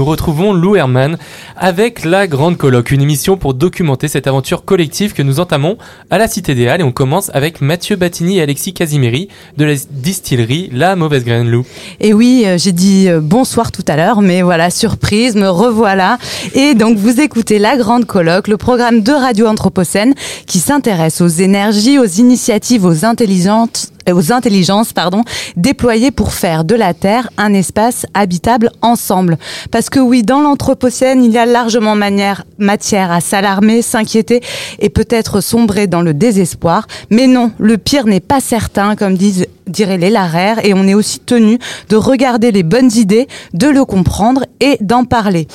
nous retrouvons Lou Herman avec La Grande Colloque, une émission pour documenter cette aventure collective que nous entamons à la Cité des Halles. Et on commence avec Mathieu Battini et Alexis Casimiri de la distillerie La Mauvaise Graine, Lou. Et oui, euh, j'ai dit euh, bonsoir tout à l'heure, mais voilà, surprise, me revoilà. Et donc, vous écoutez La Grande Colloque, le programme de Radio Anthropocène qui s'intéresse aux énergies, aux initiatives, aux intelligences aux intelligences déployées pour faire de la Terre un espace habitable ensemble. Parce que oui, dans l'Anthropocène, il y a largement matière à s'alarmer, s'inquiéter et peut-être sombrer dans le désespoir. Mais non, le pire n'est pas certain, comme disent dirait les Larère, et on est aussi tenu de regarder les bonnes idées, de le comprendre et d'en parler.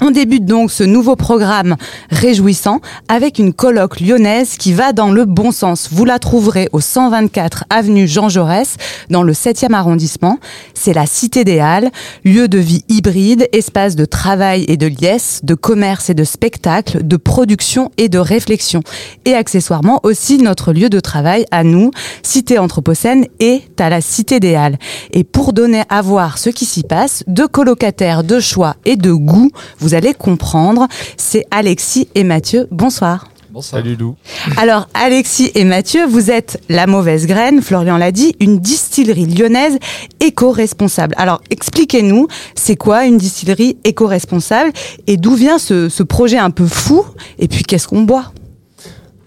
On débute donc ce nouveau programme réjouissant avec une colloque lyonnaise qui va dans le bon sens. Vous la trouverez au 124 avenue Jean Jaurès dans le 7e arrondissement. C'est la Cité des Halles, lieu de vie hybride, espace de travail et de liesse, de commerce et de spectacle, de production et de réflexion. Et accessoirement aussi notre lieu de travail à nous, Cité Anthropocène est à la Cité des Halles. Et pour donner à voir ce qui s'y passe, deux colocataires de choix et de goût, allez comprendre. C'est Alexis et Mathieu. Bonsoir. Bonsoir. Salut Lou. Alors Alexis et Mathieu, vous êtes la mauvaise graine, Florian l'a dit, une distillerie lyonnaise éco-responsable. Alors expliquez-nous, c'est quoi une distillerie éco-responsable et d'où vient ce, projet un peu fou et puis qu'est-ce qu'on boit?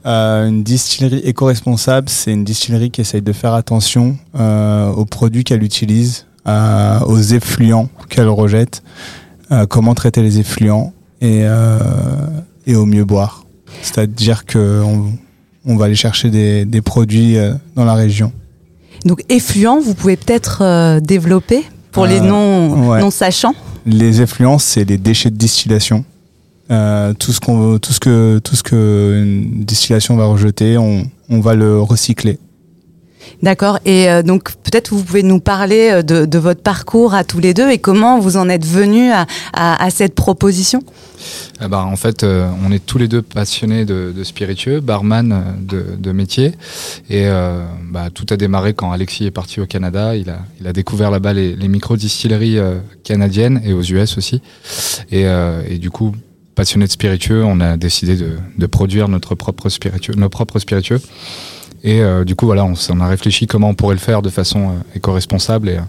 Euh, une distillerie éco-responsable, c'est une distillerie qui essaye de faire attention euh, aux produits qu'elle utilise, euh, aux effluents qu'elle rejette euh, comment traiter les effluents et, euh, et au mieux boire. C'est-à-dire qu'on on va aller chercher des, des produits euh, dans la région. Donc effluents, vous pouvez peut-être développer pour les non, non sachants Les effluents, c'est les déchets de distillation. Euh, tout ce qu'on tout ce que tout ce que une distillation va rejeter, on, on va le recycler. D'accord. Et euh, donc peut-être vous pouvez nous parler euh, de, votre parcours à tous les deux et comment vous en êtes venus à, cette proposition? Eh ben, en fait, euh, on est tous les deux passionnés de, spiritueux, barman de, métier. Et bah, tout a démarré quand Alexis est parti au Canada. Il a, découvert là-bas les, micro-distilleries canadiennes et aux US aussi. Et, du coup, passionné de spiritueux, on a décidé de, produire notre propre spiritueux, nos propres spiritueux. Et euh, du coup, voilà, on, a réfléchi comment on pourrait le faire de façon euh, éco-responsable et euh,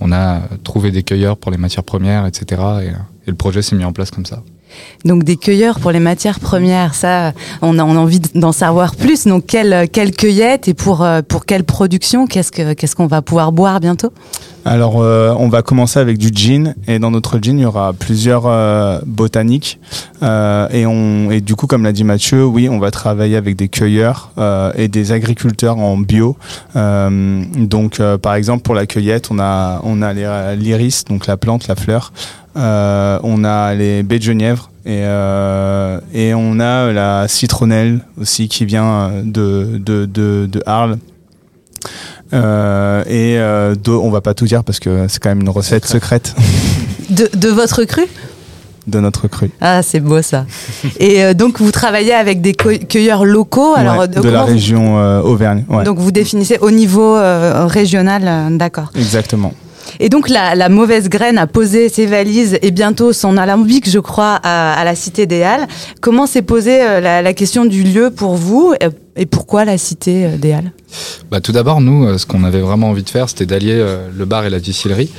on a trouvé des cueilleurs pour les matières premières, etc. Et, le projet s'est mis en place comme ça. Donc des cueilleurs pour les matières premières, ça, on a, envie d'en savoir plus. Donc quelle, quelle cueillette et pour, pour quelle production Qu'est-ce qu'on ce qu'on va pouvoir boire bientôt? Alors, euh, on va commencer avec du gin et dans notre gin, il y aura plusieurs euh, botaniques euh, et on et du coup, comme l'a dit Mathieu, oui, on va travailler avec des cueilleurs et des agriculteurs en bio. donc, par exemple, pour la cueillette, on a on a l'iris, donc la plante, la fleur. on a les baies de genièvre et, on a la citronnelle aussi qui vient de, de, de, de Arles. Euh, et euh, on va pas tout dire parce que c'est quand même une recette secrète. De, de votre cru? De notre cru. Ah, c'est beau ça. Et euh, donc, vous travaillez avec des cueilleurs locaux alors, de la région Auvergne. Donc, vous définissez au niveau régional, d'accord. Exactement. Et donc la, la, mauvaise graine a posé ses valises et bientôt son alambic, je crois, à, la Cité des Halles. Comment s'est posée euh, la, question du lieu pour vous et pourquoi la Cité euh, des Halles? Bah, Tout d'abord, nous, euh, ce qu'on avait vraiment envie de faire, c'était d'allier le bar et la distillerie.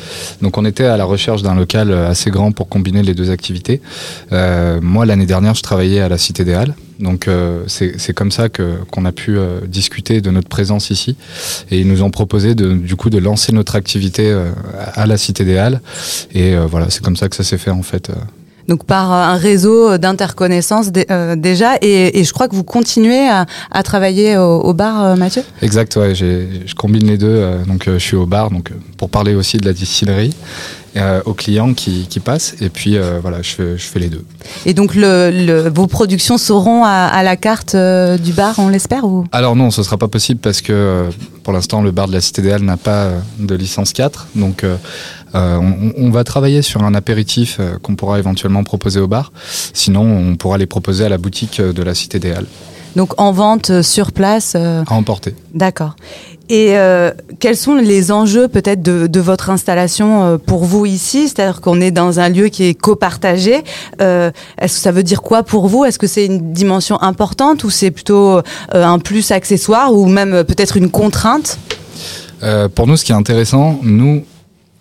Donc on était à la recherche d'un local assez grand pour combiner les deux activités. Moi, l'année dernière, je travaillais à la Cité des Halles. Donc euh, c'est comme ça que qu'on a pu euh, discuter de notre présence ici et ils nous ont proposé de, du coup de lancer notre activité euh, à la Cité des Halles et voilà c'est comme ça que ça s'est fait en fait. Donc par un réseau d'interconnaissance déjà et, et, je crois que vous continuez à, à travailler au, au bar Mathieu? Exact ouais je combine les deux donc je suis au bar donc pour parler aussi de la distillerie euh, aux clients qui, qui, passent. Et puis euh, voilà, je fais, je fais, les deux. Et donc le, vos productions seront à, la carte euh, du bar, on l'espère ou? Alors non, ce sera pas possible parce que pour l'instant le bar de la Cité des Halles n'a pas de licence 4. Donc on, on, va travailler sur un apéritif qu'on pourra éventuellement proposer au bar. Sinon, on pourra les proposer à la boutique de la Cité des Halles. Donc en vente sur place. À emporter. D'accord. Et euh, quels sont les enjeux peut-être de, de, votre installation euh, pour vous ici? C'est-à-dire qu'on est dans un lieu qui est copartagé. Euh, Est-ce que ça veut dire quoi pour vous? Est-ce que c'est une dimension importante ou c'est plutôt euh, un plus accessoire ou même peut-être une contrainte? Euh, Pour nous, ce qui est intéressant, nous,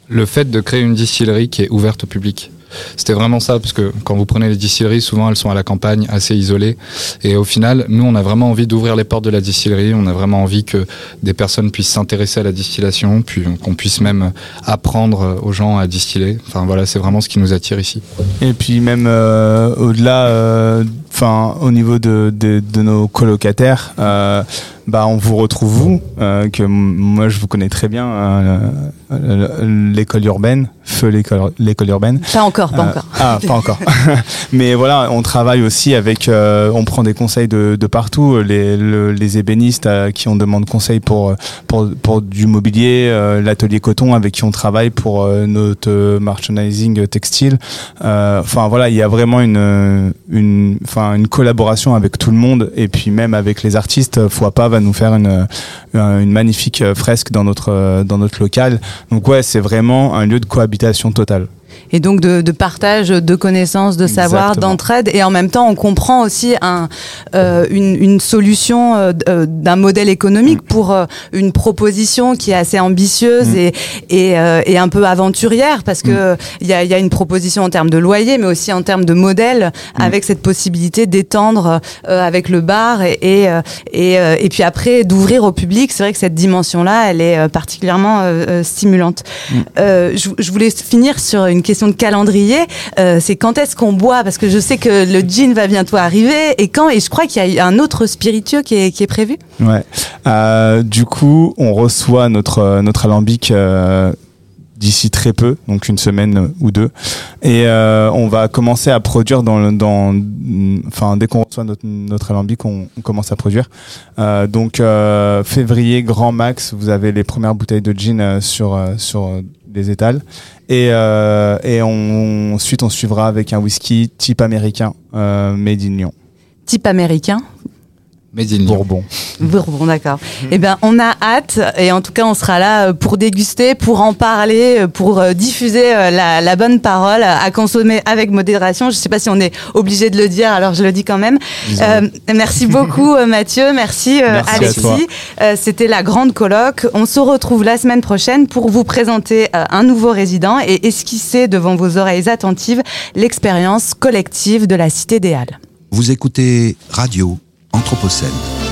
le fait de créer une distillerie qui est ouverte au public. C'était vraiment ça, parce que quand vous prenez les distilleries, souvent elles sont à la campagne, assez isolées. Et au final, nous, on a vraiment envie d'ouvrir les portes de la distillerie. On a vraiment envie que des personnes puissent s'intéresser à la distillation, puis qu'on puisse même apprendre aux gens à distiller. Enfin voilà, c'est vraiment ce qui nous attire ici. Et puis même euh, au-delà, euh, enfin au niveau de, de, nos colocataires. Euh, bah, on vous retrouve vous, euh, que moi je vous connais très bien, euh, l'école urbaine, feu l'école urbaine. Pas encore, pas encore. Ah, pas encore. Mais voilà, on travaille aussi avec, on prend des conseils de, de partout, les, le, les ébénistes à qui on demande conseil pour, pour, pour du mobilier, l'atelier coton avec qui on travaille pour notre merchandising textile. Enfin voilà, il y a vraiment une, une, enfin une collaboration avec tout le monde et puis même avec les artistes. Fois pas nous faire une, une magnifique fresque dans notre, dans notre local. Donc ouais, c'est vraiment un lieu de cohabitation totale et donc de, de, partage de connaissances, de savoir, d'entraide. Et en même temps, on comprend aussi un, euh, une, une, solution euh, d'un modèle économique mm. pour euh, une proposition qui est assez ambitieuse mm. et, et, euh, et, un peu aventurière parce que mm. il y, a, y, a, une proposition en termes de loyer, mais aussi en termes de modèle, mm. avec cette possibilité d'étendre euh, avec le bar et, et, et, et puis après d'ouvrir au public. C'est vrai que cette dimension-là, elle est particulièrement stimulante. Je, je voulais finir sur une question de calendrier, euh, c'est quand est-ce qu'on boit? Parce que je sais que le gin va bientôt arriver. Et quand? Et je crois qu'il y a un autre spiritueux qui est, qui est prévu. Ouais. Euh, du coup, on reçoit notre, notre alambic. Euh d'ici très peu, donc une semaine ou deux. Et on va commencer à produire dans, dans enfin dès qu'on reçoit notre, notre alambic, on, commence à produire. Donc février grand max, vous avez les premières bouteilles de gin sur sur des étals. Et, euh, et on, ensuite, on suivra avec un whisky type américain, euh, made in Lyon. Type américain Made in Bourbon. Bourbon, d'accord. Eh bien, on a hâte et en tout cas, on sera là euh, pour déguster, pour en parler, euh, pour euh, diffuser la, la bonne parole à consommer avec modération. Je ne sais pas si on est obligé de le dire, alors je le dis quand même. Euh, merci beaucoup Mathieu, merci, merci Alexis. Euh, C'était la grande colloque. On se retrouve la semaine prochaine pour vous présenter un nouveau résident et esquisser devant vos oreilles attentives l'expérience collective de la Cité des Halles. Vous écoutez Radio Anthropocène.